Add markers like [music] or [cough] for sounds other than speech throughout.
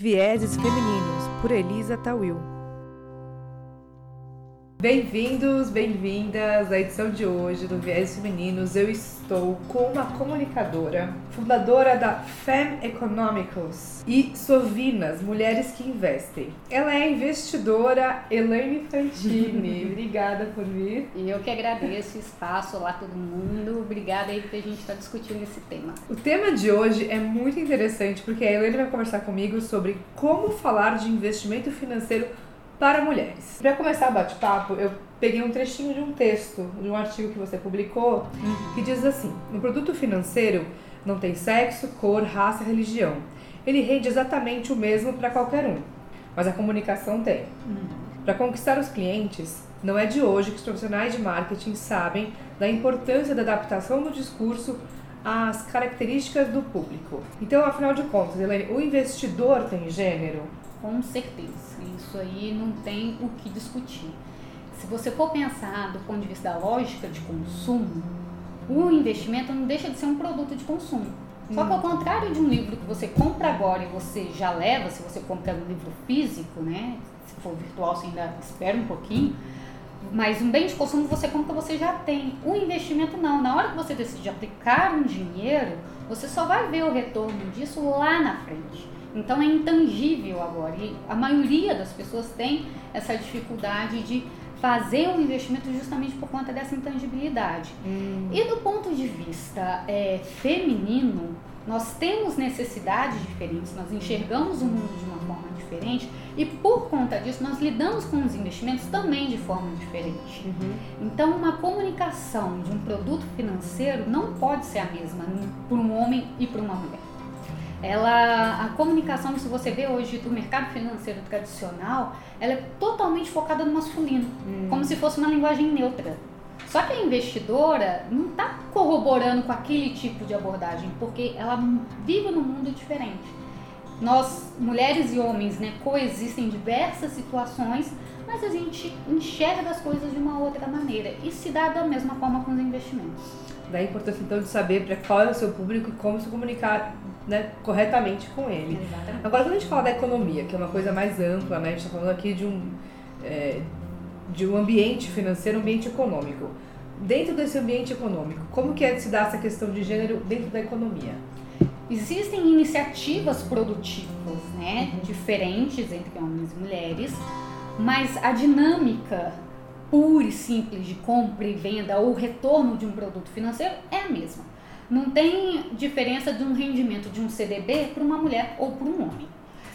Vieses Femininos, por Elisa Tawil. Bem-vindos, bem-vindas à edição de hoje do Viés Femininos. Eu estou com uma comunicadora, fundadora da Fem Economicals e Sovinas, Mulheres que Investem. Ela é a investidora Elaine Fantini. [laughs] Obrigada por vir. E eu que agradeço o espaço, olá todo mundo. Obrigada aí porque a gente está discutindo esse tema. O tema de hoje é muito interessante porque a Elaine vai conversar comigo sobre como falar de investimento financeiro para mulheres. Para começar o bate-papo, eu peguei um trechinho de um texto, de um artigo que você publicou, uhum. que diz assim: No produto financeiro não tem sexo, cor, raça, religião. Ele rende exatamente o mesmo para qualquer um, mas a comunicação tem. Uhum. Para conquistar os clientes, não é de hoje que os profissionais de marketing sabem da importância da adaptação do discurso às características do público. Então, afinal de contas, Helene, o investidor tem gênero? Com certeza. Isso aí não tem o que discutir. Se você for pensar do ponto de vista da lógica de consumo, o investimento não deixa de ser um produto de consumo. Só que ao hum. contrário de um livro que você compra agora e você já leva, se você compra um livro físico, né? Se for virtual, você ainda espera um pouquinho. Mas um bem de consumo você compra, você já tem. O investimento não. Na hora que você decide aplicar um dinheiro, você só vai ver o retorno disso lá na frente. Então é intangível agora. E a maioria das pessoas tem essa dificuldade de fazer um investimento justamente por conta dessa intangibilidade. Hum. E do ponto de vista é, feminino, nós temos necessidades diferentes, nós enxergamos o mundo de uma forma diferente e por conta disso nós lidamos com os investimentos também de forma diferente. Uhum. Então, uma comunicação de um produto financeiro não pode ser a mesma para um homem e para uma mulher ela a comunicação se você vê hoje do mercado financeiro tradicional ela é totalmente focada no masculino hum. como se fosse uma linguagem neutra só que a investidora não está corroborando com aquele tipo de abordagem porque ela vive num mundo diferente nós mulheres e homens né coexistem em diversas situações mas a gente enxerga as coisas de uma outra maneira e se dá da mesma forma com os investimentos da importância então de saber para qual é o seu público e como se comunicar né, corretamente com ele. Exatamente. Agora, quando a gente fala da economia, que é uma coisa mais ampla, né, a gente está falando aqui de um, é, de um ambiente financeiro, um ambiente econômico. Dentro desse ambiente econômico, como que é se dar essa questão de gênero dentro da economia? Existem iniciativas produtivas, né, diferentes entre homens e mulheres, mas a dinâmica pura e simples de compra e venda ou retorno de um produto financeiro é a mesma. Não tem diferença de um rendimento de um CDB para uma mulher ou para um homem.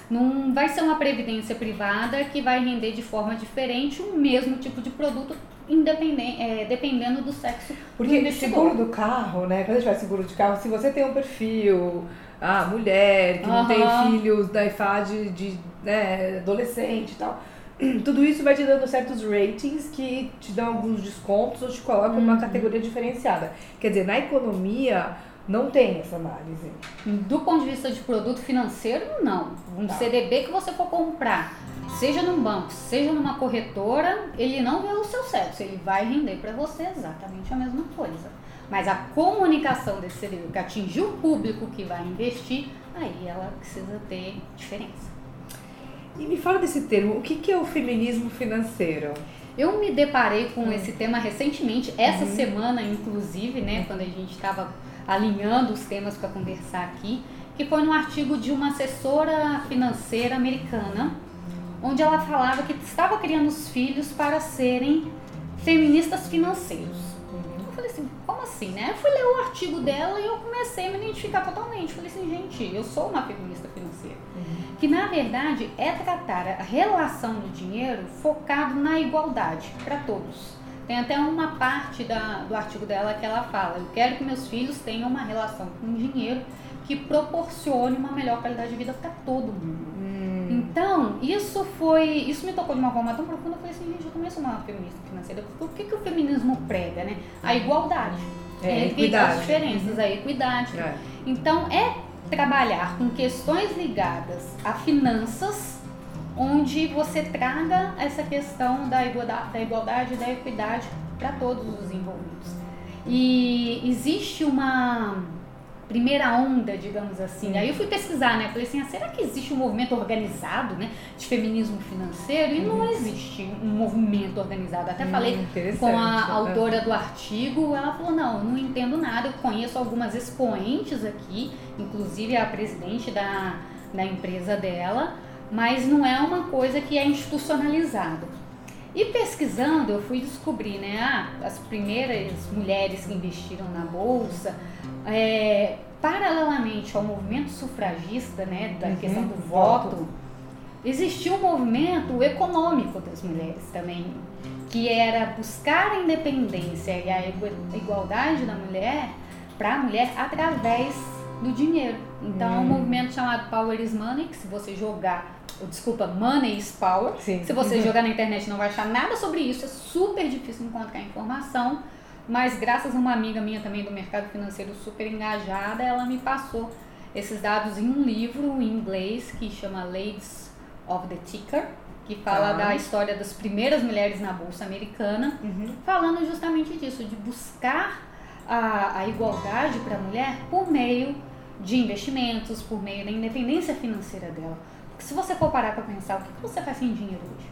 Não vai ser uma previdência privada que vai render de forma diferente o mesmo tipo de produto, independente, é, dependendo do sexo Porque do seguro do carro, né? Quando a gente vai seguro de carro, se você tem um perfil, ah, mulher, que não tem filhos da IFAD de né, adolescente e tal [clears throat] tudo isso vai te dando certos ratings que te dão alguns descontos ou te colocam uhum. uma categoria diferenciada. Quer dizer, na economia não tem essa análise. Do ponto de vista de produto financeiro, não. Um tá. CDB que você for comprar, seja num banco, seja numa corretora, ele não vê o seu sexo, ele vai render para você exatamente a mesma coisa. Mas a comunicação desse CDB que atingir o público que vai investir, aí ela precisa ter diferença. E me fala desse termo, o que, que é o feminismo financeiro? Eu me deparei com hum. esse tema recentemente, essa uhum. semana inclusive, né, quando a gente estava alinhando os temas para conversar aqui, que foi num artigo de uma assessora financeira americana, onde ela falava que estava criando os filhos para serem feministas financeiros. Uhum. Eu falei assim, como assim, né? Eu fui ler o artigo dela e eu comecei a me identificar totalmente. Eu falei assim, gente, eu sou uma feminista financeira que na verdade é tratar a relação do dinheiro focado na igualdade para todos. Tem até uma parte da, do artigo dela que ela fala: eu quero que meus filhos tenham uma relação com o dinheiro que proporcione uma melhor qualidade de vida para todo mundo. Hum. Então, isso foi. Isso me tocou de uma forma tão profunda. Eu falei assim, gente, eu também sou uma feminista financeira. O que, que o feminismo prega, né? A igualdade. É, entre as diferenças, a equidade. É. Então, é trabalhar com questões ligadas a finanças, onde você traga essa questão da igualdade, da igualdade e da equidade para todos os envolvidos. E existe uma, primeira onda, digamos assim. Uhum. Aí eu fui pesquisar, né? Falei assim, ah, será que existe um movimento organizado, né, de feminismo financeiro? E uhum. não existe um movimento organizado. Até uhum, falei com a né? autora do artigo, ela falou, não, não entendo nada, eu conheço algumas expoentes aqui, inclusive a presidente da, da empresa dela, mas não é uma coisa que é institucionalizada. E pesquisando, eu fui descobrir, né, ah, as primeiras mulheres que investiram na bolsa, é, paralelamente ao movimento sufragista, né, da uhum, questão do voto, voto, existia um movimento econômico das mulheres também, que era buscar a independência e a igualdade da mulher para a mulher através do dinheiro. Então, hum. é um uhum. movimento chamado Power is Money, que se você jogar, desculpa, Money is Power, Sim. se você uhum. jogar na internet não vai achar nada sobre isso, é super difícil encontrar informação mas graças a uma amiga minha também do mercado financeiro super engajada, ela me passou esses dados em um livro em inglês que chama Ladies of the Ticker, que fala ah. da história das primeiras mulheres na bolsa americana, uhum. falando justamente disso, de buscar a, a igualdade para a mulher por meio de investimentos, por meio da independência financeira dela. Se você for parar para pensar, o que você faz sem dinheiro hoje?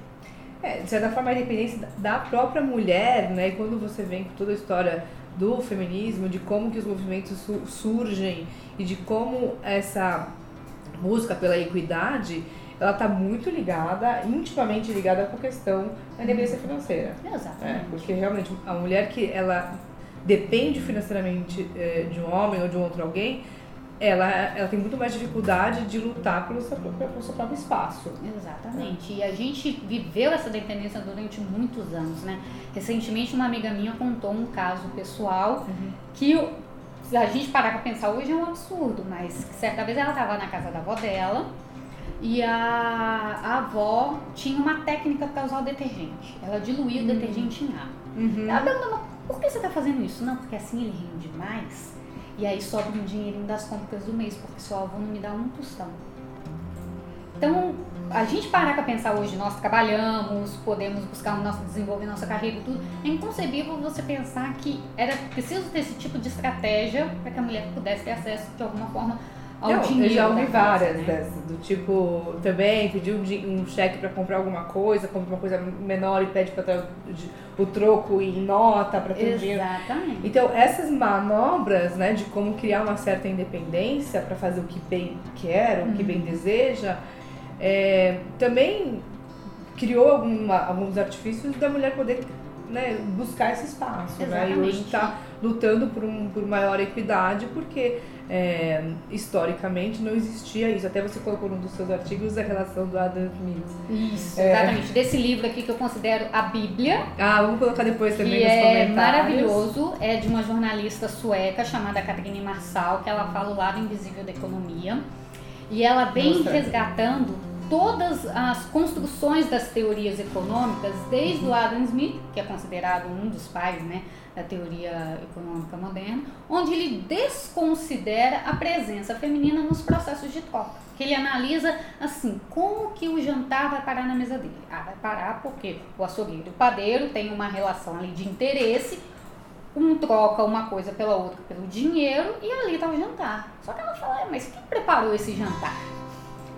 É, de certa forma, a independência da própria mulher, né? E quando você vem com toda a história do feminismo, de como que os movimentos su surgem e de como essa busca pela equidade, ela está muito ligada, intimamente ligada com a questão da independência financeira. Exatamente. É, porque realmente a mulher que ela depende financeiramente é, de um homem ou de um outro alguém, ela, ela tem muito mais dificuldade de lutar pelo seu, pelo seu próprio espaço. Exatamente. E a gente viveu essa dependência durante muitos anos, né? Recentemente, uma amiga minha contou um caso pessoal uhum. que se a gente parar para pensar hoje é um absurdo, mas certa vez ela estava na casa da avó dela e a, a avó tinha uma técnica para usar o detergente. Ela diluía uhum. o detergente em água. Uhum. Ela perguntou, por que você está fazendo isso? Não, porque assim ele rende mais e aí sobra um dinheirinho das compras do mês, porque seu avô não me dá um tostão. Então, a gente parar para pensar hoje, nós trabalhamos, podemos buscar o nosso desenvolver nossa carreira e tudo, é inconcebível você pensar que era preciso ter esse tipo de estratégia para que a mulher pudesse ter acesso de alguma forma ao Não, dinheiro. Eu já ouvi várias né? dessas, do tipo, também pediu um, um cheque para comprar alguma coisa, compra uma coisa menor e pede para o troco em nota para ter dinheiro. Exatamente. Então, essas manobras, né, de como criar uma certa independência para fazer o que bem quer, o que bem uhum. deseja, é, também criou alguma, alguns artifícios da mulher poder né, buscar esse espaço. Né? E hoje está lutando por, um, por maior equidade, porque é, historicamente não existia isso. Até você colocou num dos seus artigos a relação do Adam Smith. Isso, é. exatamente. Desse livro aqui que eu considero a Bíblia. Ah, vamos colocar depois também que nos é comentários. maravilhoso. É de uma jornalista sueca chamada Catherine Marsal, que ela fala o lado invisível da economia. E ela vem Nossa, resgatando todas as construções das teorias econômicas, desde o Adam Smith, que é considerado um dos pais né, da teoria econômica moderna, onde ele desconsidera a presença feminina nos processos de troca. Que ele analisa assim, como que o jantar vai parar na mesa dele. Ah, vai parar porque o açougueiro e o padeiro têm uma relação ali de interesse, um troca uma coisa pela outra pelo dinheiro e ali está o jantar. Só que ela fala, mas quem preparou esse jantar?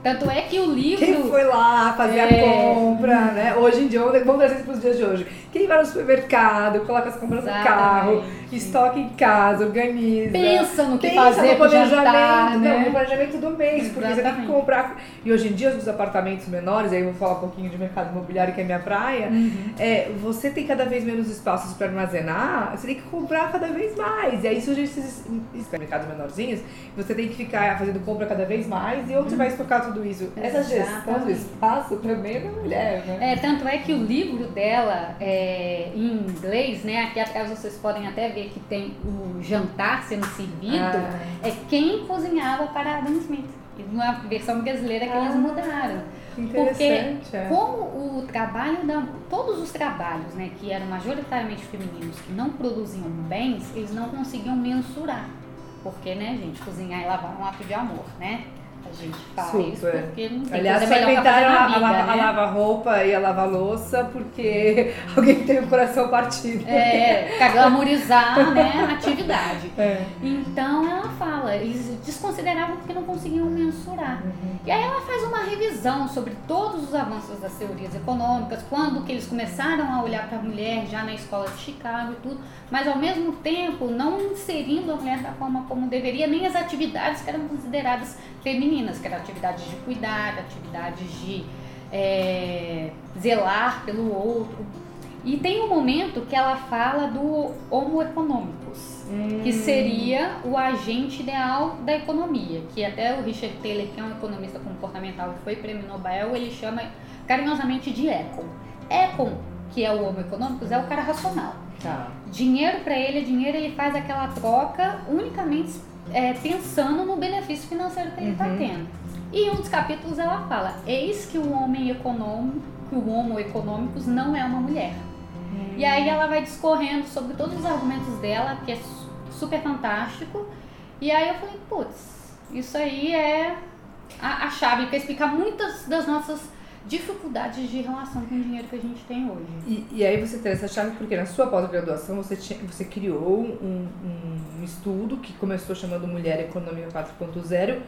Tanto é que o livro. Quem foi lá fazer é... a compra, né? Hoje em dia, vamos trazer isso para os dias de hoje. Quem vai no supermercado, coloca as compras Exatamente. no carro, estoca em casa, organiza. Pensa no que pensa fazer no planejamento, jantar, né? no planejamento do mês, Exatamente. porque você tem que comprar. E hoje em dia, os apartamentos menores, aí eu vou falar um pouquinho de mercado imobiliário, que é minha praia, uhum. é, você tem cada vez menos espaços para armazenar, você tem que comprar cada vez mais. E aí surge esses, mercados menorzinhos, você tem que ficar fazendo compra cada vez mais, e onde você vai estocar tudo isso? Essa gestão do espaço também é da mulher, né? É, tanto é que o livro dela é em inglês, né? Aqui atrás vocês podem até ver que tem o jantar sendo servido, ah. é quem cozinhava para Adam Smith. Na versão brasileira que ah. eles mudaram. Porque é. como o trabalho da todos os trabalhos, né, que eram majoritariamente femininos, que não produziam bens, eles não conseguiam mensurar. Porque, né, gente, cozinhar e lavar é um ato de amor, né? A gente faz Super. porque não tem Aliás, coisa inventaram fazer a, na a, vida, a né? lavar roupa e a lavar louça porque [laughs] alguém tem o coração partido. É, glamorizar, né, a atividade. É. Então ela fala, eles desconsideravam porque não conseguiam mensurar. E aí ela faz uma revisão sobre todos os avanços das teorias econômicas, quando que eles começaram a olhar para a mulher já na escola de Chicago e tudo, mas ao mesmo tempo não inserindo a mulher da forma como deveria, nem as atividades que eram consideradas femininas, que eram atividades de cuidar, atividades de é, zelar pelo outro. E tem um momento que ela fala do homo economicus, que Hum. seria o agente ideal da economia, que até o Richard Taylor, que é um economista comportamental e foi prêmio Nobel, ele chama carinhosamente de Econ. Econ, que é o homo economicus, é o cara racional. Tá. Dinheiro para ele é dinheiro, ele faz aquela troca unicamente é, pensando no benefício financeiro que ele está Uhum. tendo. E em um dos capítulos ela fala: eis que o homem econômico, o homo econômicus não é uma mulher. E aí ela vai discorrendo sobre todos os argumentos dela, que é su- super fantástico. E aí eu falei, putz, isso aí é a, a chave para explicar muitas das nossas dificuldades de relação com o dinheiro que a gente tem hoje. E, e aí você tem essa chave porque na sua pós-graduação você, tinha- você criou um, um estudo que começou chamando Mulher Econômica 4.0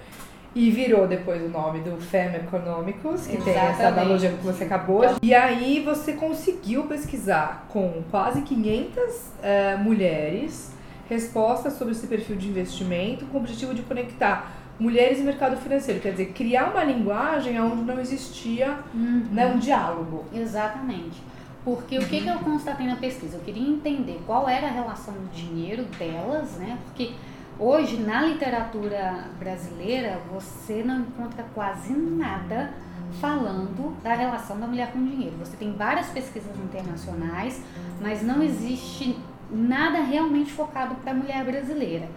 e virou depois o nome do Fem Economicus, que tem essa Exatamente. analogia que você acabou. E aí você conseguiu pesquisar com quase 500 eh, mulheres respostas sobre esse perfil de investimento com o objetivo de conectar mulheres e mercado financeiro, quer dizer, criar uma linguagem onde não existia né, um diálogo. Exatamente. Porque o que, que eu constatei na pesquisa? Eu queria entender qual era a relação do dinheiro delas, né? Porque hoje na literatura brasileira você não encontra quase nada falando da relação da mulher com o dinheiro. Você tem várias pesquisas internacionais, mas não existe nada realmente focado para a mulher brasileira.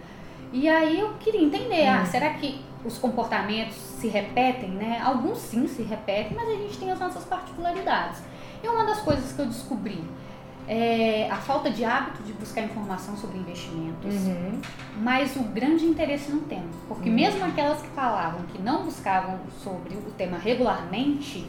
E aí eu queria entender, ah, será que os comportamentos se repetem, né? Alguns sim se repetem, mas a gente tem as nossas particularidades. E uma das coisas que eu descobri é a falta de hábito de buscar informação sobre investimentos, Uhum. mas o grande interesse no tema. Porque mesmo aquelas que falavam que não buscavam sobre o tema regularmente,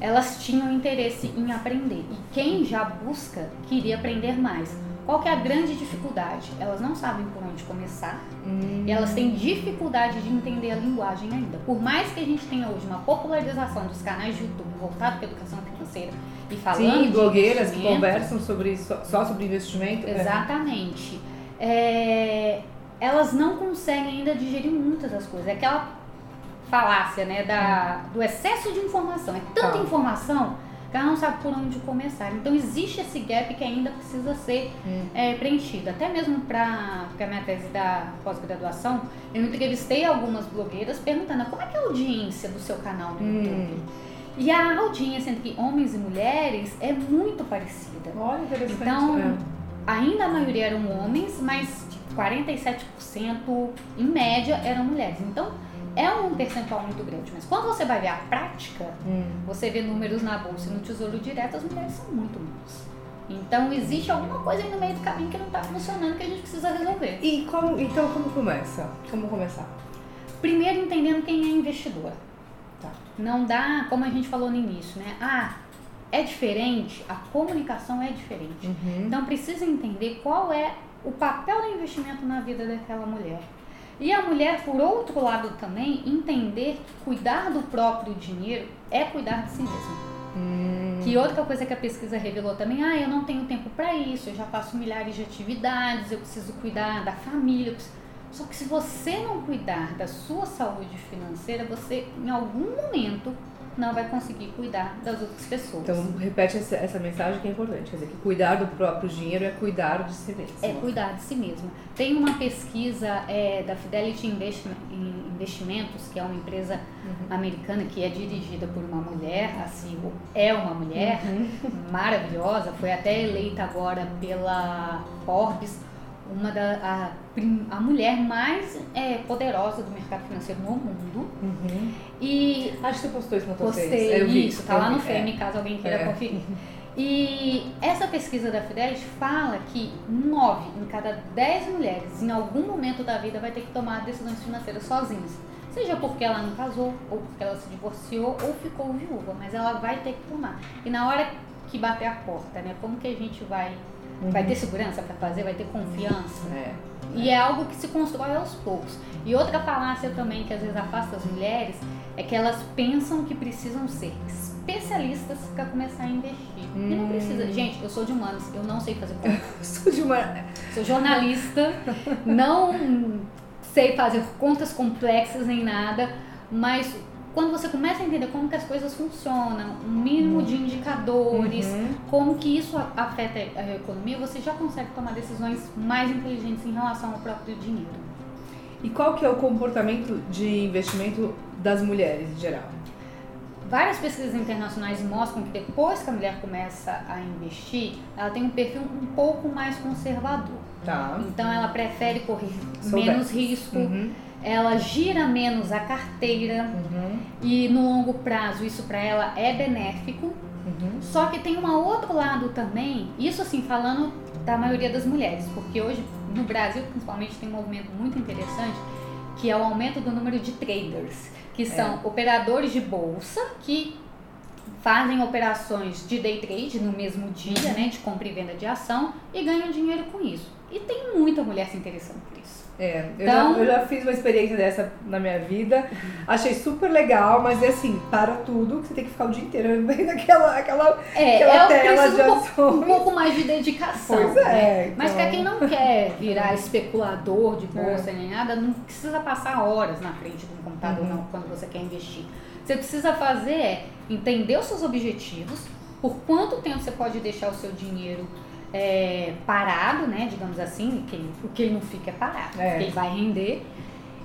elas tinham interesse em aprender. E quem já busca queria aprender mais. Qual que é a grande dificuldade? Elas não sabem por onde começar Hum. e elas têm dificuldade de entender a linguagem ainda. Por mais que a gente tenha hoje uma popularização dos canais de YouTube voltado para a educação financeira e falando Sim, blogueiras que conversam sobre só, sobre investimento. é. Exatamente. É, elas não conseguem ainda digerir muitas das coisas. É aquela falácia, né, da, do excesso de informação. É tanta Tá. informação que ela não sabe por onde começar. Então existe esse gap que ainda precisa ser Hum. é, preenchido. Até mesmo para a minha tese da pós-graduação, eu entrevistei algumas blogueiras perguntando como é que é a audiência do seu canal no Hum. YouTube. E a audiência entre homens e mulheres é muito parecida. Olha, interessante. Então, é. ainda a maioria eram homens, mas tipo, 47% em média eram mulheres. Então, é um percentual muito grande. Mas quando você vai ver a prática, Hum. você vê números na bolsa e no tesouro direto, as mulheres são muito menos. Então, existe alguma coisa aí no meio do caminho que não está funcionando que a gente precisa resolver. E como, então como começa? Como começar? Primeiro, entendendo quem é investidor. Tá. Não dá, como a gente falou no início, né? Ah, é diferente, a comunicação é diferente. Uhum. Então precisa entender qual é o papel do investimento na vida daquela mulher. E a mulher, por outro lado também, entender que cuidar do próprio dinheiro é cuidar de si mesma. Hum. Que outra coisa que a pesquisa revelou também, ah, eu não tenho tempo para isso, eu já faço milhares de atividades, eu preciso cuidar da família. Só que se você não cuidar da sua saúde financeira, você em algum momento não vai conseguir cuidar das outras pessoas. Então repete essa, essa mensagem que é importante. Quer dizer, que cuidar do próprio dinheiro é cuidar de si mesmo. É cuidar de si mesmo. Tem uma pesquisa é, da Fidelity Investimentos, que é uma empresa americana que é dirigida por uma mulher, a CEO é uma mulher maravilhosa, foi até eleita agora pela Forbes uma da a, a mulher mais é, poderosa do mercado financeiro no mundo. Uhum. E Acho que você postou isso na tua Postei. Eu vi, isso, tá lá no Fame, é. caso alguém queira É. conferir. E essa pesquisa da Fidelis fala que 9 em cada 10 mulheres, em algum momento da vida, vai ter que tomar decisões financeiras sozinhas. Seja porque ela não casou, ou porque ela se divorciou, ou ficou viúva, mas ela vai ter que tomar. E na hora que bater a porta, né? Como que a gente vai. Uhum. Vai ter segurança para fazer, vai ter confiança. É. E é algo que se constrói aos poucos. E outra falácia também que às vezes afasta as mulheres é que elas pensam que precisam ser especialistas para começar a investir. Hum. E não precisa. Hum. Gente, eu sou de humanos, eu não sei fazer conta. sou de humanas. Sou jornalista, não sei fazer contas complexas nem nada, mas quando você começa a entender como que as coisas funcionam, um mínimo de indicadores, uhum. como que isso afeta a economia, você já consegue tomar decisões mais inteligentes em relação ao próprio dinheiro. E qual que é o comportamento de investimento das mulheres em geral? Várias pesquisas internacionais mostram que depois que a mulher começa a investir, ela tem um perfil um pouco mais conservador. Tá. Então ela prefere correr menos risco. Uhum ela gira menos a carteira uhum. e no longo prazo isso para ela é benéfico. Uhum. Só que tem um outro lado também, isso assim falando da maioria das mulheres, porque hoje no Brasil principalmente tem um movimento muito interessante que é o aumento do número de traders, que são é. operadores de bolsa que fazem operações de day trade no mesmo dia, uhum. né, de compra e venda de ação e ganham dinheiro com isso. E tem muita mulher se interessando por isso. É, eu, então, já, eu já fiz uma experiência dessa na minha vida, achei super legal, mas é assim, para tudo, que você tem que ficar o dia inteiro [laughs] vendo aquela, aquela, é, aquela tela de um. Pouco, um pouco mais de dedicação. Pois é. Né? Então... Mas para quem não quer virar especulador de bolsa é. nem nada, não precisa passar horas na frente de um computador uhum. não, quando você quer investir. Você precisa fazer é entender os seus objetivos, por quanto tempo você pode deixar o seu dinheiro é, parado, né, digamos assim, que o que ele não fica é parado, é. ele vai render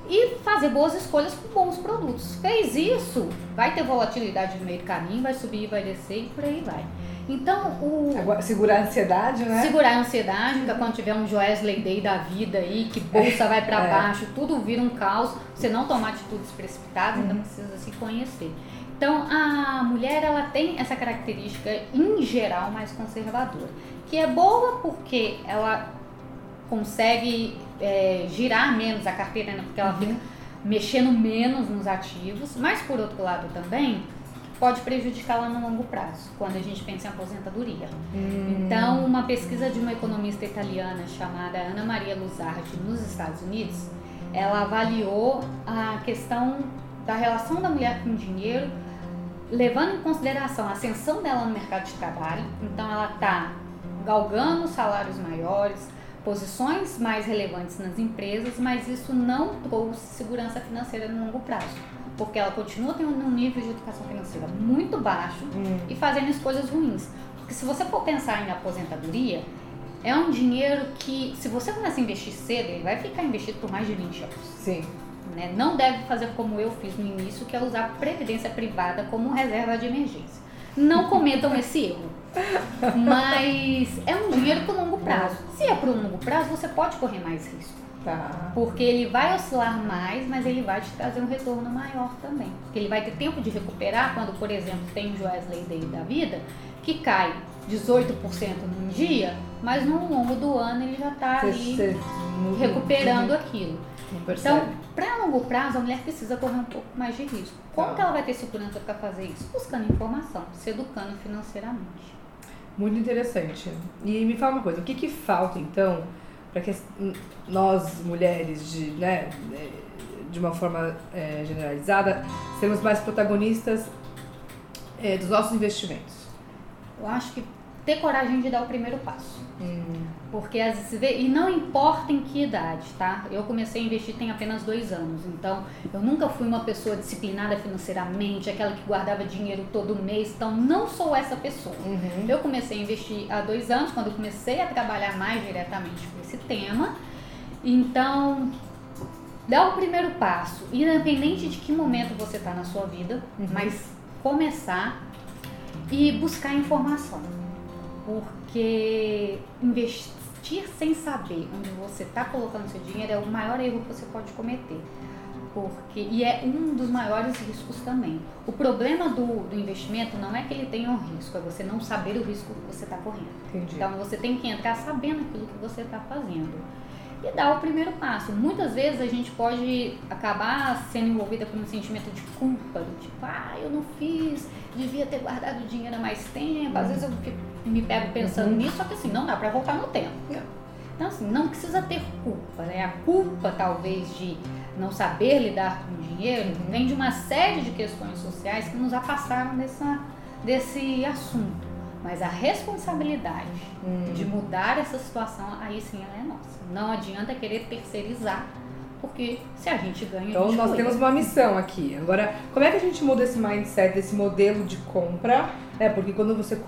e fazer boas escolhas com bons produtos. Fez isso, vai ter volatilidade no meio do caminho, vai subir, vai descer e por aí vai. Então, o. Agora, segurar a ansiedade, né? Segurar a ansiedade, porque quando tiver um Joesley Day da vida aí, que bolsa é, vai para é. baixo, tudo vira um caos, você não tomar atitudes precipitadas, então precisa se conhecer. Então, a mulher, ela tem essa característica, em geral, mais conservadora que é boa porque ela consegue é, girar menos a carteira, né? porque ela uhum. fica mexendo menos nos ativos, mas por outro lado também pode prejudicá-la no longo prazo, quando a gente pensa em aposentadoria. Hum. Então, uma pesquisa de uma economista italiana chamada Ana Maria Luzardi nos Estados Unidos, ela avaliou a questão da relação da mulher com o dinheiro, levando em consideração a ascensão dela no mercado de trabalho. Então, ela está galgando salários maiores, posições mais relevantes nas empresas, mas isso não trouxe segurança financeira no longo prazo, porque ela continua tendo um nível de educação financeira muito baixo hum. e fazendo escolhas ruins. Porque se você for pensar em aposentadoria, é um dinheiro que, se você começa a investir cedo, ele vai ficar investido por mais de 20 anos. Sim. Né? Não deve fazer como eu fiz no início, que é usar previdência privada como reserva de emergência. Não cometam esse erro. Mas é um dinheiro por longo prazo. Se é por longo prazo, você pode correr mais risco. Tá. Porque ele vai oscilar mais, mas ele vai te trazer um retorno maior também. Porque ele vai ter tempo de recuperar quando, por exemplo, tem o Joesley Day da vida, que cai 18% num dia, mas no longo do ano ele já está ali recuperando uhum. Então, para longo prazo, a mulher precisa correr um pouco mais de risco. Como tá. que ela vai ter segurança para fazer isso? Buscando informação, se educando financeiramente. Muito interessante. E me fala uma coisa, o que, que falta então para que nós mulheres de, né, de uma forma é, generalizada sermos mais protagonistas é, dos nossos investimentos? Eu acho que ter coragem de dar o primeiro passo. Hum. Porque às vezes e não importa em que idade, tá? Eu comecei a investir tem apenas dois anos, então eu nunca fui uma pessoa disciplinada financeiramente, aquela que guardava dinheiro todo mês, então não sou essa pessoa. Uhum. Eu comecei a investir há dois anos, quando eu comecei a trabalhar mais diretamente com esse tema. Então, dá o primeiro passo, independente de que momento você está na sua vida, uhum. mas começar e buscar informação porque investir sem saber onde você está colocando seu dinheiro é o maior erro que você pode cometer. Porque, e é um dos maiores riscos também. O problema do, do investimento não é que ele tenha um risco, é você não saber o risco que você está correndo. Entendi. Então você tem que entrar sabendo aquilo que você está fazendo. E dar o primeiro passo. Muitas vezes a gente pode acabar sendo envolvida por um sentimento de culpa, do tipo, ah, eu não fiz, devia ter guardado dinheiro há mais tempo. Às vezes eu me pego pensando uhum. nisso, só que assim, não dá para voltar no tempo. Então, assim, não precisa ter culpa, né? A culpa, talvez, de não saber lidar com o dinheiro vem de uma série de questões sociais que nos afastaram dessa, desse assunto. Mas a responsabilidade hum. de mudar essa situação, aí sim ela é nossa. Não adianta querer terceirizar, porque se a gente ganha. Então gente nós cuida. temos uma missão aqui. Agora, como é que a gente muda esse mindset, esse modelo de compra? É, porque quando você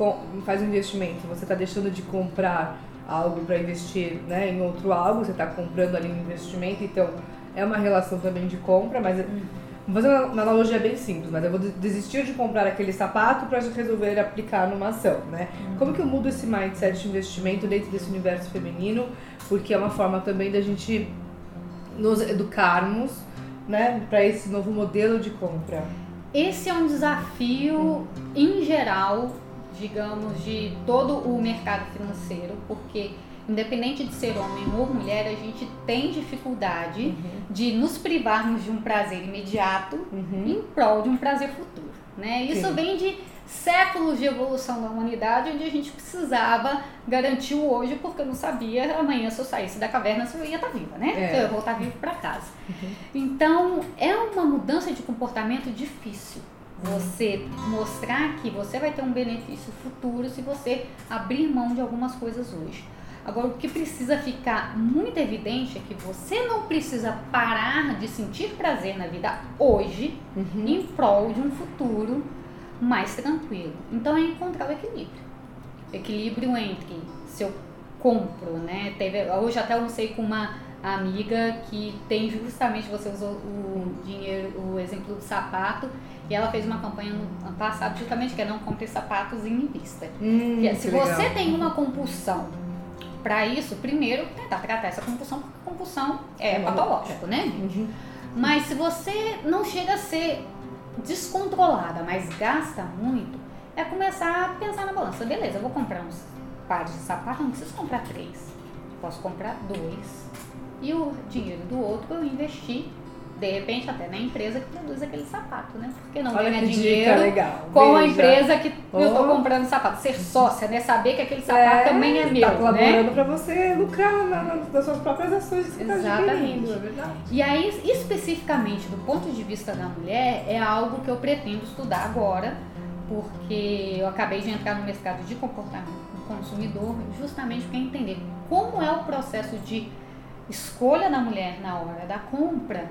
faz um investimento, você está deixando de comprar algo para investir né, em outro algo, você está comprando ali um investimento, então é uma relação também de compra, mas. Hum Vou fazer uma analogia bem simples, mas eu vou desistir de comprar aquele sapato para resolver aplicar numa ação, né? Como que eu mudo esse mindset de investimento dentro desse universo feminino? Porque é uma forma também da gente nos educarmos, né, para esse novo modelo de compra. Esse é um desafio em geral, digamos, de todo o mercado financeiro, porque independente de ser homem ou mulher, a gente tem dificuldade uhum. de nos privarmos de um prazer imediato uhum. em prol de um prazer futuro. Né? Isso Sim. vem de séculos de evolução da humanidade, onde a gente precisava garantir o hoje, porque eu não sabia amanhã se eu saísse da caverna se eu ia estar viva, né? É. Se eu ia voltar vivo para casa. Uhum. Então, é uma mudança de comportamento difícil. Você mostrar que você vai ter um benefício futuro se você abrir mão de algumas coisas hoje. Agora, o que precisa ficar muito evidente é que você não precisa parar de sentir prazer na vida hoje uhum. em prol de um futuro mais tranquilo. Então, é encontrar o equilíbrio. Equilíbrio entre se eu compro, né? Teve, hoje até eu sei com uma amiga que tem justamente, você usou o dinheiro, o exemplo do sapato, e ela fez uma campanha no ano passado justamente que é não compre sapatos em vista. Hum, se você legal. tem uma compulsão para isso, primeiro, tentar tratar essa compulsão, porque compulsão é, é patológico, né? Uhum. Mas se você não chega a ser descontrolada, mas gasta muito, é começar a pensar na balança. Beleza, eu vou comprar uns pares de sapato, não preciso comprar três. Posso comprar dois. E o dinheiro do outro eu investi de repente até na empresa que produz aquele sapato, né? Porque não Olha ganha dinheiro legal. com a empresa que oh. eu estou comprando sapato. Ser sócia, né? Saber que aquele sapato é, também é tá meu, tá colaborando né? para você lucrar na, na, nas suas próprias ações que tá Exatamente. Tá é. E aí, especificamente do ponto de vista da mulher, é algo que eu pretendo estudar agora, porque eu acabei de entrar no mercado de comportamento do consumidor, justamente para entender como é o processo de escolha da mulher na hora da compra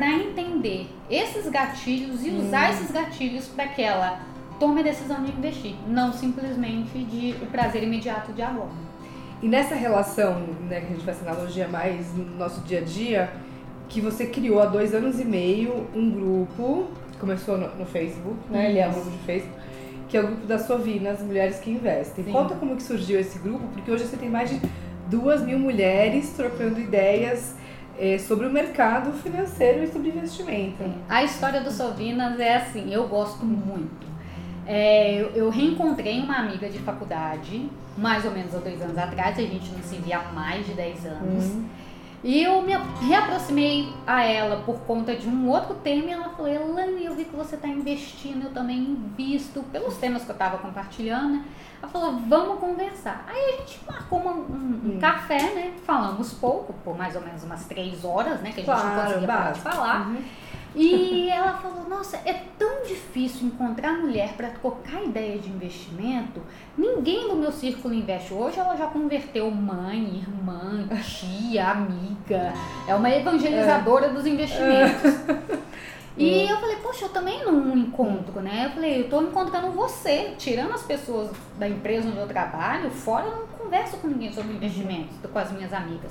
para entender esses gatilhos e usar hum. esses gatilhos para que ela tome a decisão de investir, não simplesmente de o prazer imediato de agora. E nessa relação, né, que a gente faz analogia mais no nosso dia a dia, que você criou há dois anos e meio um grupo, começou no, no Facebook, né? Isso. Ele é um grupo de Facebook, que é o grupo das Sovinas, Mulheres que Investem. Sim. Conta como que surgiu esse grupo, porque hoje você tem mais de duas mil mulheres trocando ideias é, sobre o mercado financeiro e sobre investimento. A história do Sovinas é assim, eu gosto muito. É, eu, eu, reencontrei uma amiga de faculdade, mais ou menos há dois anos atrás, a gente não se via há mais de dez anos. Uhum. E eu me reaproximei a ela por conta de um outro tema e ela falou, Elane, eu vi que você está investindo, eu também invisto, pelos temas que eu estava compartilhando. Né? Ela falou, vamos conversar. Aí a gente marcou uma, um, um hum. café, né? Falamos pouco, por mais ou menos umas três horas, né? Que a gente claro, não conseguia falar. Uhum. E ela falou: Nossa, é tão difícil encontrar mulher para trocar ideia de investimento. Ninguém do meu círculo investe. Hoje ela já converteu mãe, irmã, tia, amiga. É uma evangelizadora é. dos investimentos. É. E eu falei, poxa, eu também não encontro, né? Eu falei, eu tô encontrando você, tirando as pessoas da empresa onde eu trabalho, fora eu não converso com ninguém sobre investimentos, com as minhas amigas.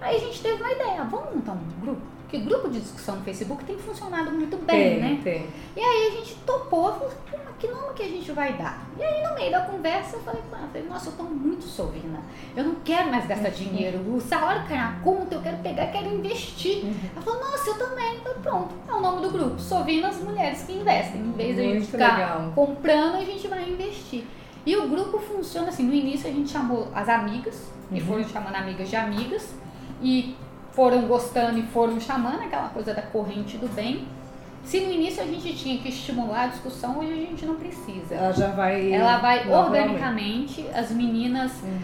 Aí a gente teve uma ideia, vamos montar um grupo? Porque grupo de discussão no Facebook tem funcionado muito bem, tem, né? Tem. E aí a gente topou, falou, que nome que a gente vai dar? E aí no meio da conversa eu falei, eu falei nossa, eu tô muito sovina. Eu não quero mais gastar dinheiro. O salário cai na conta, eu quero pegar, quero investir. Uhum. Ela falou, nossa, eu também. Eu falei, pronto, é o nome do grupo. Sovinas Mulheres que Investem. Em vez de a gente ficar legal. comprando, a gente vai investir. E o grupo funciona assim, no início a gente chamou as amigas, uhum. e foram chamando amigas de amigas. e foram gostando e foram chamando aquela coisa da corrente do bem. Se no início a gente tinha que estimular a discussão, hoje a gente não precisa. Ela já vai. Ela vai organicamente, as meninas. Hum.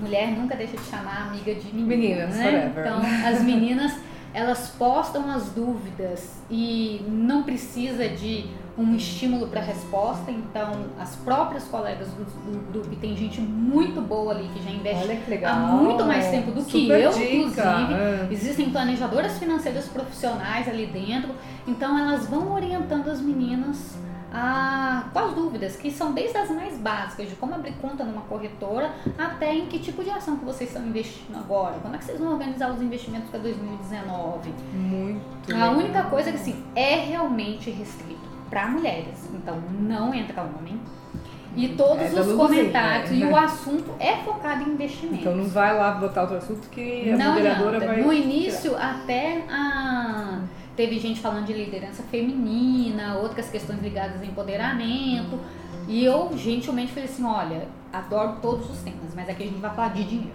Mulher nunca deixa de chamar amiga de menina, Meninas, né? forever. Então, as meninas, elas postam as dúvidas e não precisa de um estímulo para resposta. Então, as próprias colegas do, do grupo, e tem gente muito boa ali que já investe que há muito mais tempo do que eu, dica. inclusive. Ah. Existem planejadoras financeiras profissionais ali dentro, então elas vão orientando as meninas a, com as dúvidas, que são desde as mais básicas, de como abrir conta numa corretora, até em que tipo de ação que vocês estão investindo agora, como é que vocês vão organizar os investimentos para 2019. Muito. A legal. única coisa é que assim, é realmente restrito para mulheres, então não entra homem. E todos É os comentários né? e o assunto é focado em investimentos. Então não vai lá botar outro assunto que a Não moderadora adianta. vai. No início, até a... teve gente falando de liderança feminina, outras questões ligadas ao empoderamento. E eu gentilmente falei assim: olha, adoro todos os temas, mas aqui a gente vai falar de dinheiro.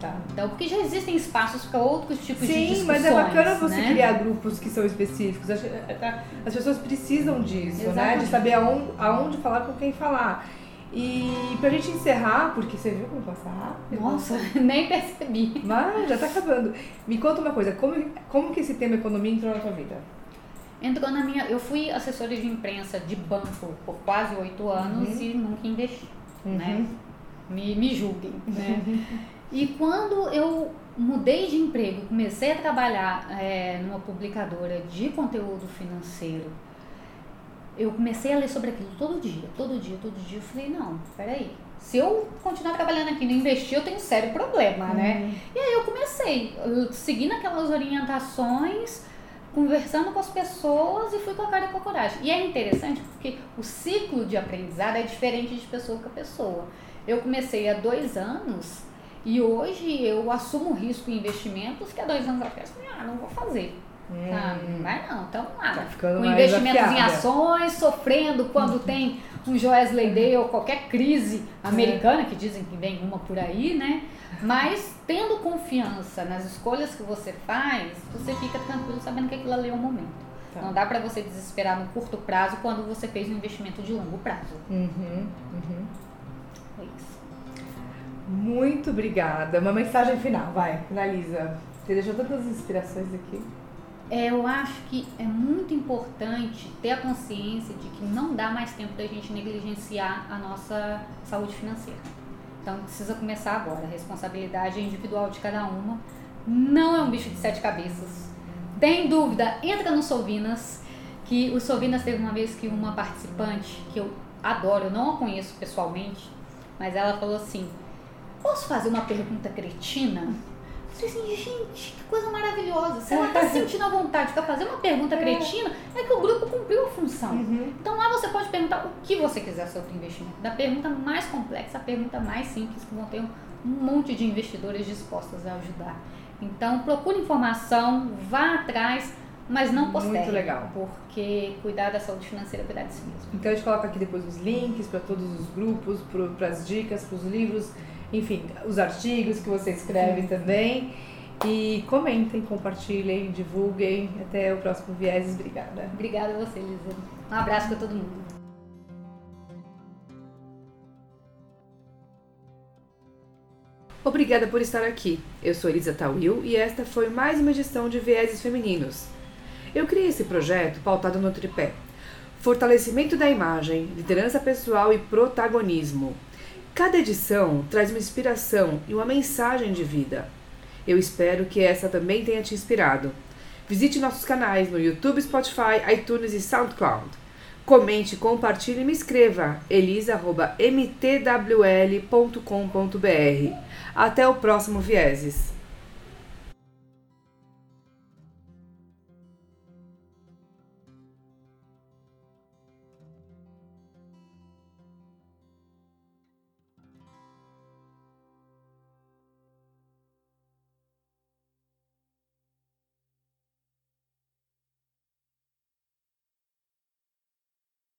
Tá. Então, porque já existem espaços para outros tipos de Sim, discussões. mas é bacana você né? criar grupos que são específicos. Acho- é, tá, As pessoas precisam disso, né? Exatamente. De saber aonde, aonde falar com quem falar. E pra gente encerrar, porque você viu como passa rápido? Nossa, [laughs] nem percebi. Mas já tá acabando. Me conta uma coisa, como, como que esse tema economia entrou na tua vida? Entrou na minha. Eu fui assessora de imprensa de banco por quase oito anos Uhum. e nunca investi. Uhum. né? Me, me julguem, né? [laughs] e quando eu mudei de emprego, comecei a trabalhar é, numa publicadora de conteúdo financeiro, eu comecei a ler sobre aquilo todo dia, todo dia, todo dia. Eu falei, não, peraí. Se eu continuar trabalhando aqui e não investir, eu tenho um sério problema, né? E aí eu comecei, seguindo aquelas orientações, conversando com as pessoas e fui com a cara e com a coragem. E é interessante porque o ciclo de aprendizado é diferente de pessoa para pessoa. Eu comecei há dois anos e hoje eu assumo risco em investimentos que há dois anos atrás eu falei, ah, não vou fazer. Ah, não vai não, então Tá ficando Com mais investimentos em ações, sofrendo quando tem um Joesley Day ou qualquer crise americana, que dizem que vem uma por aí, né? Mas tendo confiança nas escolhas que você faz, você fica tranquilo sabendo que aquilo ali é o momento. Tá. Não dá pra você desesperar no curto prazo quando você fez um investimento de longo prazo. Uhum, uhum. É isso. Muito obrigada. Uma mensagem final, vai, finaliza. Você deixou tantas inspirações aqui. É, eu acho que é muito importante ter a consciência de que não dá mais tempo da gente negligenciar a nossa saúde financeira. Então precisa começar agora. A responsabilidade é individual de cada uma. Não é um bicho de sete cabeças. Tem dúvida? Entra no Sovinas. Que o Sovinas teve uma vez que uma participante, que eu adoro, eu não a conheço pessoalmente, mas ela falou assim: Posso fazer uma pergunta cretina? Falei assim, gente, que coisa maravilhosa. Se ela tá se sentindo à vontade para fazer uma pergunta cretina, é que o grupo cumpriu a função. Uhum. Então lá você pode perguntar o que você quiser sobre o investimento. Da pergunta mais complexa à pergunta mais simples, que vão ter um monte de investidores dispostos a ajudar. Então procure informação, vá atrás, mas não postergue. Muito legal. Porque cuidar da saúde financeira é cuidar de si mesmo. Então a gente coloca aqui depois os links para todos os grupos, para as dicas, para os livros, enfim, os artigos que você escreve também. E comentem, compartilhem, divulguem. Até o próximo Vieses. Obrigada. Obrigada a você, Lisa. Um abraço para todo mundo. Obrigada por estar aqui. Eu sou Elisa Tawil e esta foi mais uma edição de Vieses Femininos. Eu criei esse projeto pautado no tripé: fortalecimento da imagem, liderança pessoal e protagonismo. Cada edição traz uma inspiração e uma mensagem de vida. Eu espero que essa também tenha te inspirado. Visite nossos canais no YouTube, Spotify, iTunes e SoundCloud. Comente, compartilhe e me escreva elisa.mtwl.com.br. Até o próximo Vieses.